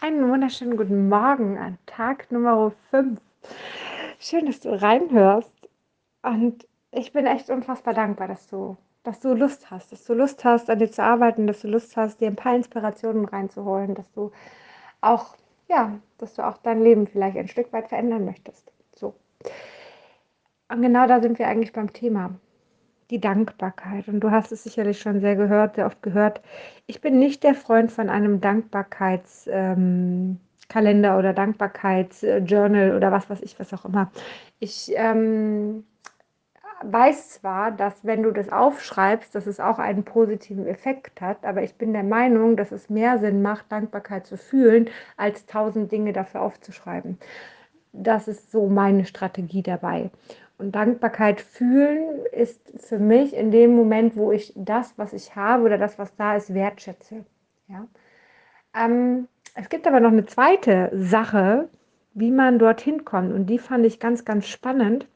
Einen wunderschönen guten Morgen an Tag Nummer 5. Schön, dass du reinhörst. Und ich bin echt unfassbar dankbar, dass du, dass du Lust hast, dass du Lust hast, an dir zu arbeiten, dass du Lust hast, dir ein paar Inspirationen reinzuholen, dass du auch, ja, dass du auch dein Leben vielleicht ein Stück weit verändern möchtest. So. Und genau da sind wir eigentlich beim Thema die Dankbarkeit. Und du hast es sicherlich schon sehr gehört, sehr oft gehört. Ich bin nicht der Freund von einem Dankbarkeitskalender ähm, oder Dankbarkeitsjournal oder was weiß ich, was auch immer. Ich ähm, weiß zwar, dass wenn du das aufschreibst, dass es auch einen positiven Effekt hat, aber ich bin der Meinung, dass es mehr Sinn macht, Dankbarkeit zu fühlen, als tausend Dinge dafür aufzuschreiben. Das ist so meine Strategie dabei. Und Dankbarkeit fühlen ist für mich in dem Moment, wo ich das, was ich habe oder das, was da ist, wertschätze. Ja? Ähm, es gibt aber noch eine zweite Sache, wie man dorthin kommt. Und die fand ich ganz, ganz spannend.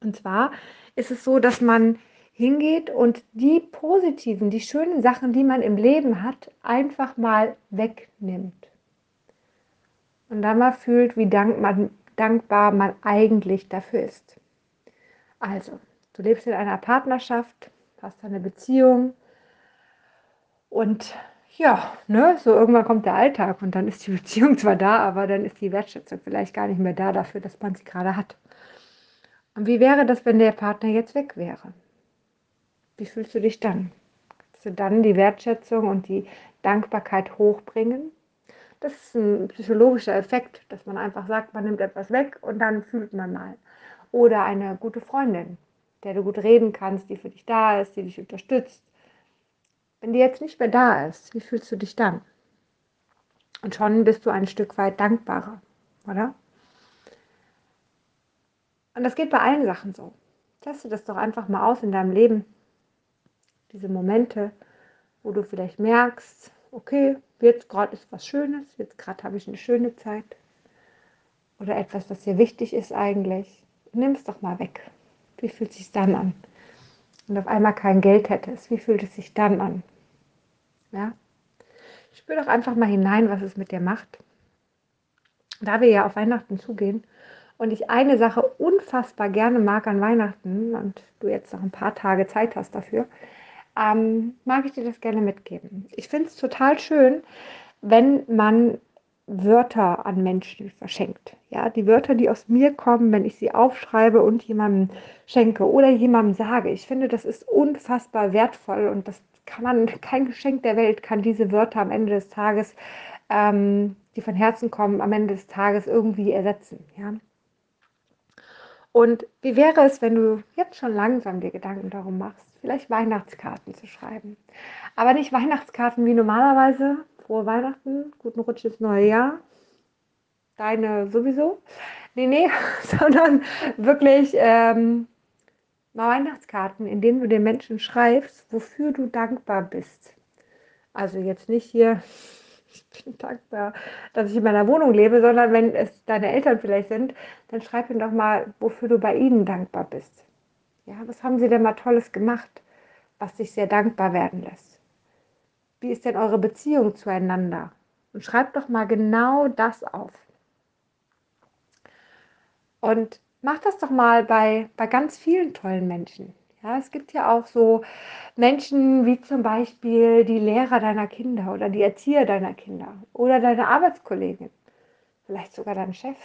Und zwar ist es so, dass man hingeht und die positiven, die schönen Sachen, die man im Leben hat, einfach mal wegnimmt. Und dann mal fühlt, wie dank man, dankbar man eigentlich dafür ist. Also, du lebst in einer Partnerschaft, hast eine Beziehung und ja, ne, so irgendwann kommt der Alltag und dann ist die Beziehung zwar da, aber dann ist die Wertschätzung vielleicht gar nicht mehr da dafür, dass man sie gerade hat. Und wie wäre das, wenn der Partner jetzt weg wäre? Wie fühlst du dich dann? Kannst du dann die Wertschätzung und die Dankbarkeit hochbringen? Das ist ein psychologischer Effekt, dass man einfach sagt, man nimmt etwas weg und dann fühlt man mal oder eine gute Freundin, der du gut reden kannst, die für dich da ist, die dich unterstützt. Wenn die jetzt nicht mehr da ist, wie fühlst du dich dann? Und schon bist du ein Stück weit dankbarer, oder? Und das geht bei allen Sachen so. Teste das doch einfach mal aus in deinem Leben. Diese Momente, wo du vielleicht merkst, okay, jetzt gerade ist was Schönes, jetzt gerade habe ich eine schöne Zeit. Oder etwas, was dir wichtig ist eigentlich nimm es doch mal weg. Wie fühlt es sich dann an? Und auf einmal kein Geld hättest, wie fühlt es sich dann an? Ja? Spür doch einfach mal hinein, was es mit dir macht. Da wir ja auf Weihnachten zugehen und ich eine Sache unfassbar gerne mag an Weihnachten und du jetzt noch ein paar Tage Zeit hast dafür, ähm, mag ich dir das gerne mitgeben. Ich finde es total schön, wenn man Wörter an Menschen verschenkt. Ja, die Wörter, die aus mir kommen, wenn ich sie aufschreibe und jemandem schenke oder jemandem sage. Ich finde, das ist unfassbar wertvoll und das kann man, kein Geschenk der Welt kann diese Wörter am Ende des Tages, ähm, die von Herzen kommen, am Ende des Tages irgendwie ersetzen. Ja. Und wie wäre es, wenn du jetzt schon langsam dir Gedanken darum machst, vielleicht Weihnachtskarten zu schreiben? Aber nicht Weihnachtskarten wie normalerweise, frohe Weihnachten, guten Rutsch ins neue Jahr. Deine sowieso. Nee, nee, sondern wirklich ähm, Weihnachtskarten, in denen du den Menschen schreibst, wofür du dankbar bist. Also jetzt nicht hier, ich bin dankbar, dass ich in meiner Wohnung lebe, sondern wenn es deine Eltern vielleicht sind, dann schreib ihnen doch mal, wofür du bei ihnen dankbar bist. Ja, was haben sie denn mal Tolles gemacht, was dich sehr dankbar werden lässt? Wie ist denn eure Beziehung zueinander? Und schreibt doch mal genau das auf. Und macht das doch mal bei, bei ganz vielen tollen Menschen. Ja, es gibt ja auch so Menschen wie zum Beispiel die Lehrer deiner Kinder oder die Erzieher deiner Kinder oder deine Arbeitskollegin, vielleicht sogar dein Chef.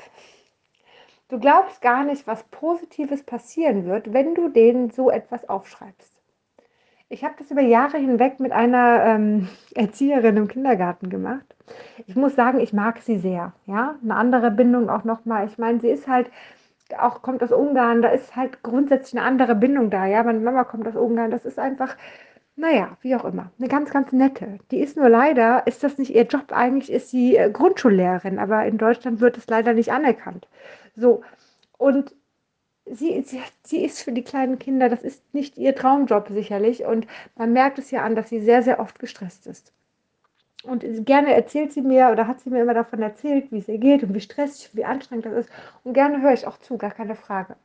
Du glaubst gar nicht, was Positives passieren wird, wenn du denen so etwas aufschreibst. Ich habe das über Jahre hinweg mit einer ähm, Erzieherin im Kindergarten gemacht. Ich muss sagen, ich mag sie sehr. Ja, eine andere Bindung auch nochmal. Ich meine, sie ist halt auch kommt aus Ungarn. Da ist halt grundsätzlich eine andere Bindung da. Ja, meine Mama kommt aus Ungarn. Das ist einfach, naja, wie auch immer, eine ganz, ganz nette. Die ist nur leider, ist das nicht ihr Job? Eigentlich ist sie äh, Grundschullehrerin, aber in Deutschland wird es leider nicht anerkannt. So und sie, sie, sie ist für die kleinen Kinder, das ist nicht ihr Traumjob sicherlich. Und man merkt es ja an, dass sie sehr, sehr oft gestresst ist. Und gerne erzählt sie mir oder hat sie mir immer davon erzählt, wie es ihr geht und wie stressig, wie anstrengend das ist. Und gerne höre ich auch zu, gar keine Frage.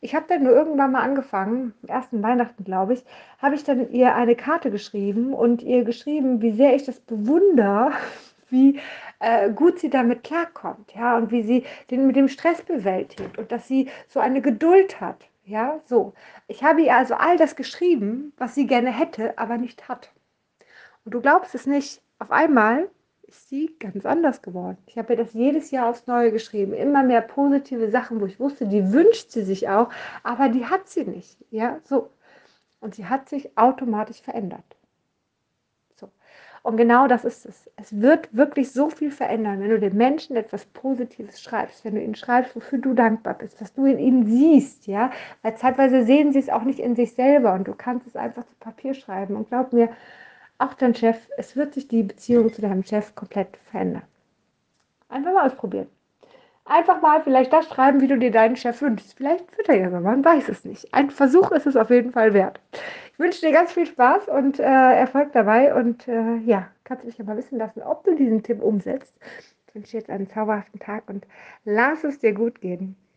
Ich habe dann nur irgendwann mal angefangen, am ersten Weihnachten, glaube ich, habe ich dann ihr eine Karte geschrieben und ihr geschrieben, wie sehr ich das bewundere, wie äh, gut sie damit klarkommt, ja, und wie sie den mit dem Stress bewältigt und dass sie so eine Geduld hat, ja, so. Ich habe ihr also all das geschrieben, was sie gerne hätte, aber nicht hat. Und du glaubst es nicht, auf einmal ist sie ganz anders geworden. Ich habe ihr das jedes Jahr aufs Neue geschrieben. Immer mehr positive Sachen, wo ich wusste, die wünscht sie sich auch, aber die hat sie nicht. Ja, so. Und sie hat sich automatisch verändert. Und genau das ist es. Es wird wirklich so viel verändern, wenn du den Menschen etwas Positives schreibst, wenn du ihnen schreibst, wofür du dankbar bist, was du in ihnen siehst, ja. Weil zeitweise sehen sie es auch nicht in sich selber und du kannst es einfach zu Papier schreiben. Und glaub mir, auch dein Chef, es wird sich die Beziehung zu deinem Chef komplett verändern. Einfach mal ausprobieren. Einfach mal vielleicht das schreiben, wie du dir deinen Chef wünschst. Vielleicht wird er ja man weiß es nicht. Ein Versuch ist es auf jeden Fall wert. Wünsche dir ganz viel Spaß und äh, Erfolg dabei und äh, ja, kannst du dich ja mal wissen lassen, ob du diesen Tipp umsetzt. Ich wünsche dir jetzt einen zauberhaften Tag und lass es dir gut gehen.